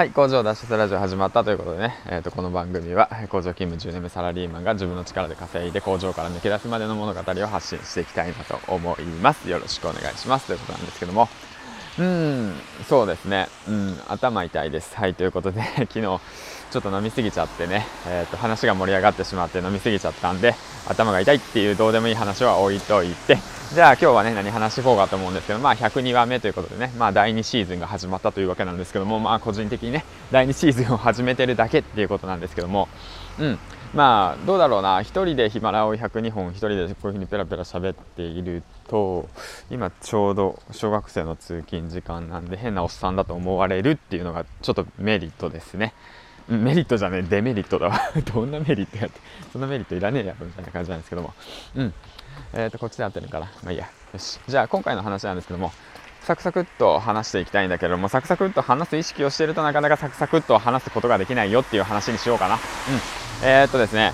はい工場脱出ラジオ始まったということでね、えー、とこの番組は工場勤務10年目サラリーマンが自分の力で稼いで工場から抜け出すまでの物語を発信していきたいなと思います。よろしくお願いします。ということなんですけども。うんそうですね。うん頭痛いです。はいということで 昨日ちょっと飲みすぎちゃってね、えー、と話が盛り上がってしまって飲みすぎちゃったんで頭が痛いっていうどうでもいい話は置いといて。じゃあ今日はね何話そうかと思うんですけどまあ102話目ということでねまあ第2シーズンが始まったというわけなんですけどもまあ個人的にね第2シーズンを始めてるだけっていうことなんですけどもうん。まあどうだろうな。1人でヒマラヤを102本1人でこういうふうにペラペラ喋っていると今ちょうど小学生の通勤時間なんで変なおっさんだと思われるっていうのがちょっとメリットですね。メリットじゃねえデメリットだわ。どんなメリットやってそんなメリットいらねえやろみたいな感じなんですけども。うん。えー、とこっちで合ってるから。まあいいや。よし。じゃあ今回の話なんですけどもサクサクっと話していきたいんだけどもサクサクっと話す意識をしているとなかなかサクサクっと話すことができないよっていう話にしようかな。うん。えー、っとですね。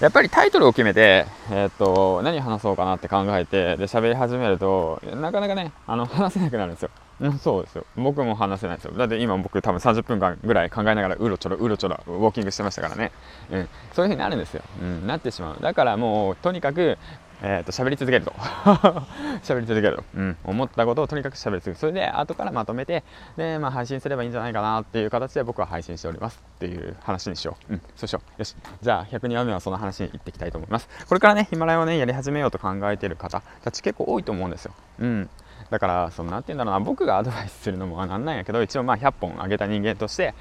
やっぱりタイトルを決めて、えー、っと何話そうかなって考えてで喋り始めるとなかなかねあの話せなくなるんですよ。うん、そうですよ。僕も話せないですよ。だって今僕多分30分間ぐらい考えながらうろちょろうろちょろウォーキングしてましたからね、うん、そういう風になるんですよ、うん、なってしまう。だからもうとにかくえーと、喋り続けると。喋り続けると、うん、思ったことをとにかく喋り続ける。それで後からまとめてで、まあ、配信すればいいんじゃないかなっていう形で僕は配信しておりますっていう話にしよう、うん、そうしよう。よし。じゃあ102話目はその話に行っていきたいと思います。これからねヒマラヤをねやり始めようと考えている方たち結構多いと思うんですよ、うん、だからその何て言うんだろうな。僕がアドバイスするのもなんなんやけど一応まあ100本あげた人間として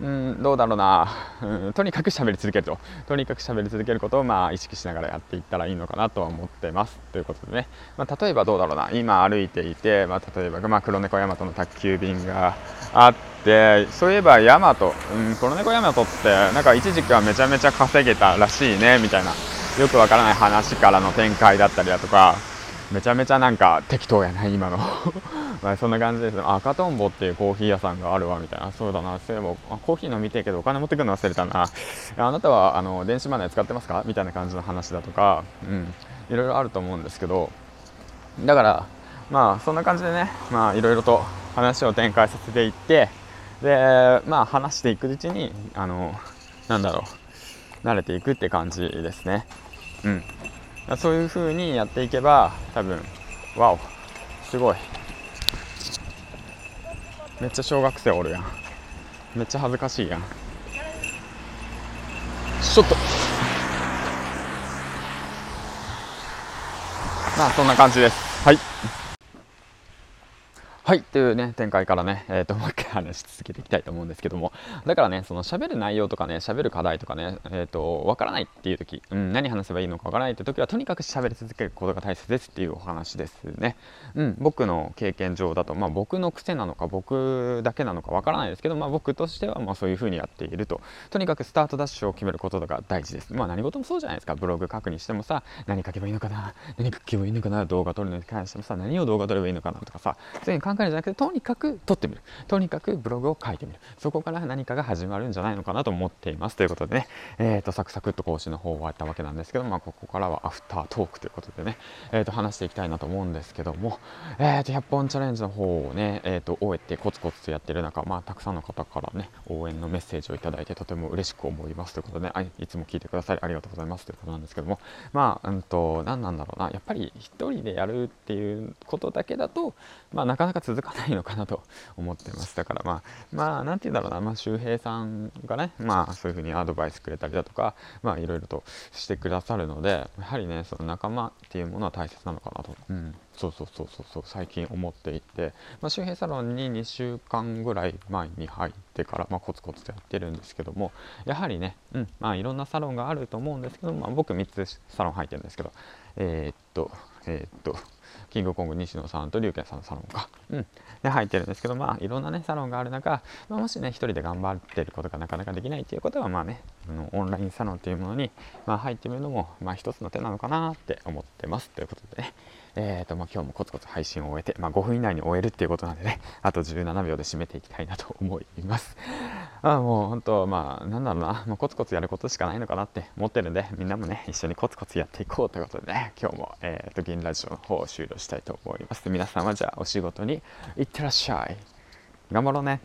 うんどうだろうな、うん、とにかく喋り続けると。とにかく喋り続けることをまあ意識しながらやっていったらいいのかなとは思ってます。ということでね、まあ、例えばどうだろうな。今歩いていて、まあ、例えば、まあ、黒猫ヤマトの宅急便があってそういえばヤマト、うん、黒猫ヤマトってなんか一時期はめちゃめちゃ稼げたらしいねみたいな。よくわからない話からの展開だったりだとか。めちゃめちゃなんか適当やな今の。まあそんな感じです。赤とんぼっていうコーヒー屋さんがあるわみたいな。そうだなそういえば。コーヒー飲みてえけどお金持ってくるの忘れたな。あなたはあの電子マネー使ってますか？みたいな感じの話だとか。うん。いろいろあると思うんですけど。だからまあそんな感じでね。まあいろいろと話を展開させていって。でまあ話していくうちにあのなんだろう。慣れていくって感じですね。うん。そういう風にやっていけば多分わおすごい。めっちゃ小学生おるやん。めっちゃ恥ずかしいやん。ちょっと。まあそんな感じです。はいというね展開からね、えーと、もう一回話し続けていきたいと思うんですけども。だからねその喋る内容とかね喋る課題とかねえっ、ー、とわからないっていう時、うん、何話せばいいのかわからないって時はとにかく喋り続けることが大切ですっていうお話ですね。うん僕の経験上だとまあ僕の癖なのか僕だけなのかわからないですけどまあ僕としてはまあそういう風にやっていると。とにかくスタートダッシュを決めることが大事です。まあ何事もそうじゃないですか。ブログ書くにしてもさ何書けばいいのかな何書けばいいのかな動画撮るのに関してもさ何を動画撮ればいいのかなとかさえるじゃなくてとにかく撮ってみる。とにかくブログを書いてみる。そこから何かが始まるんじゃないのかなと思っています。ということでね、えー、とサクサクっと講師の方を終わったわけなんですけど、まあ、ここからはアフタートークということでね、えー、と話していきたいなと思うんですけども、えー、と100本チャレンジの方をね、えー、と終えてコツコツとやってる中、まあ、たくさんの方からね応援のメッセージをいただいてとても嬉しく思いますということで、ね、いつも聞いてくださりありがとうございますということなんですけども。まあうんと何なんだろうな。やっぱり1人でやるっていうことだけだと、まあ、なかなか続かないのかなと思ってます。だからまあまあ何て言うんだろうな、まあ、周平さんがねまあそういうふうにアドバイスくれたりだとかまあいろいろとしてくださるのでやはりねその仲間っていうものは大切なのかなと、うん、そうそうそうそうそう。最近思っていて、まあ、周平サロンに2週間ぐらい前に入ってから、まあ、コツコツとやってるんですけどもやはりね、うん。まあ、いろんなサロンがあると思うんですけど、まあ、僕3つサロン入ってるんですけどえー、っとえー、っとキングコング西野さんと龍拳さんのサロンか、うん、で入ってるんですけどまあいろんなねサロンがある中、まあ、もしね一人で頑張ってることがなかなかできないっていうことはまあねあのオンラインサロンというものに、まあ、入ってみるのもまあ一つの手なのかなって思ってますということでね。えーとまあ、今日もコツコツ配信を終えて、まあ、5分以内に終えるっていうことなんでね、あと17秒で締めていきたいなと思います。あもう本当、まあ、なんだろうな、まあ、コツコツやることしかないのかなって思ってるんで、みんなもね、一緒にコツコツやっていこうということでね、今日も、えーと、銀ラジオの方を終了したいと思います。皆さんはじゃあお仕事に行ってらっしゃい。頑張ろうね。